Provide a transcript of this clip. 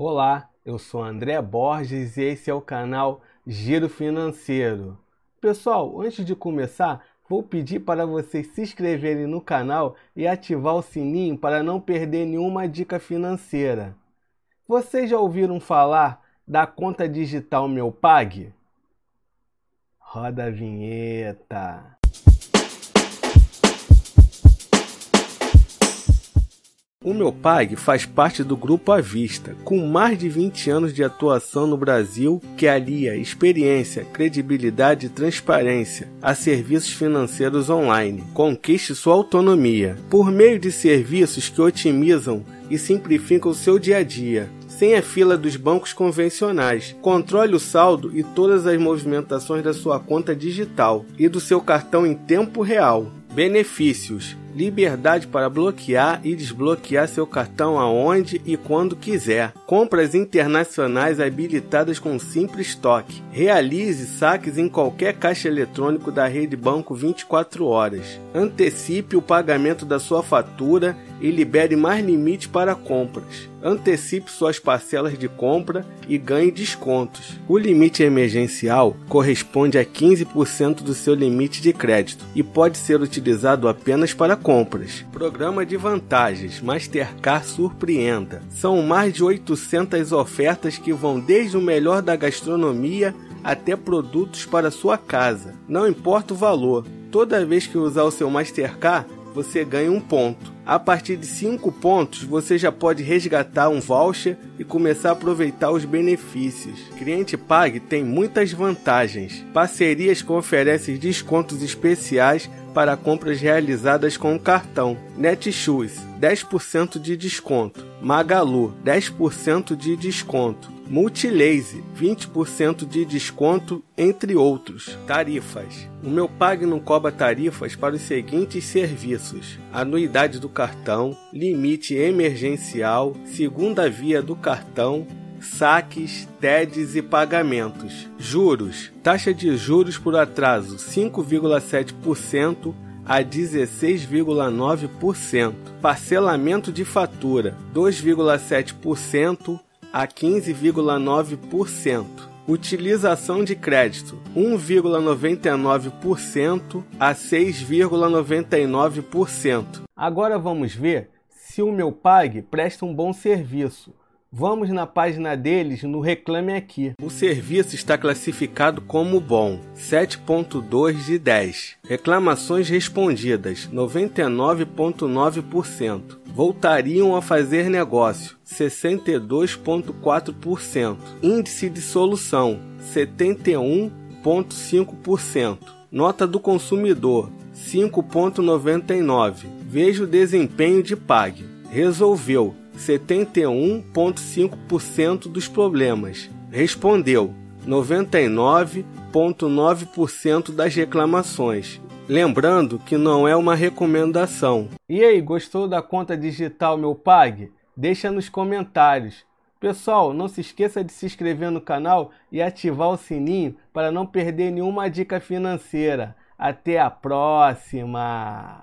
Olá, eu sou André Borges e esse é o canal Giro Financeiro. Pessoal, antes de começar, vou pedir para vocês se inscreverem no canal e ativar o sininho para não perder nenhuma dica financeira. Vocês já ouviram falar da conta digital Meu Pag? Roda a vinheta. O meu Pag faz parte do Grupo Avista, com mais de 20 anos de atuação no Brasil, que alia experiência, credibilidade e transparência a serviços financeiros online. Conquiste sua autonomia por meio de serviços que otimizam e simplificam o seu dia a dia sem a fila dos bancos convencionais. Controle o saldo e todas as movimentações da sua conta digital e do seu cartão em tempo real. Benefícios: liberdade para bloquear e desbloquear seu cartão aonde e quando quiser. Compras internacionais habilitadas com simples toque. Realize saques em qualquer caixa eletrônico da rede banco 24 horas. Antecipe o pagamento da sua fatura e libere mais limites para compras. Antecipe suas parcelas de compra e ganhe descontos. O limite emergencial corresponde a 15% do seu limite de crédito e pode ser utilizado apenas para compras. Programa de vantagens Mastercard Surpreenda. São mais de 800 ofertas que vão desde o melhor da gastronomia até produtos para sua casa. Não importa o valor. Toda vez que usar o seu Mastercard, você ganha um ponto. A partir de 5 pontos, você já pode resgatar um voucher e começar a aproveitar os benefícios. Cliente Pag tem muitas vantagens. Parcerias que oferecem descontos especiais para compras realizadas com o cartão. Netshoes, 10% de desconto. Magalu, 10% de desconto. Multilaser, 20% de desconto, entre outros. Tarifas. O meu Pag não cobra tarifas para os seguintes serviços: anuidade do cartão, limite emergencial, segunda via do cartão, saques, TEDs e pagamentos. Juros: taxa de juros por atraso 5,7% a 16,9%. Parcelamento de fatura 2,7% a 15,9%. Utilização de crédito 1,99% a 6,99%. Agora vamos ver se o meu Pag presta um bom serviço. Vamos na página deles no Reclame Aqui. O serviço está classificado como bom, 7.2 de 10. Reclamações respondidas, 99.9%. Voltariam a fazer negócio, 62.4%. Índice de solução, 71.5%. Nota do consumidor, 5.99. Veja o desempenho de Pag. Resolveu 71,5% dos problemas. Respondeu 99,9% das reclamações. Lembrando que não é uma recomendação. E aí, gostou da conta digital Meu Pag? Deixa nos comentários. Pessoal, não se esqueça de se inscrever no canal e ativar o sininho para não perder nenhuma dica financeira. Até a próxima!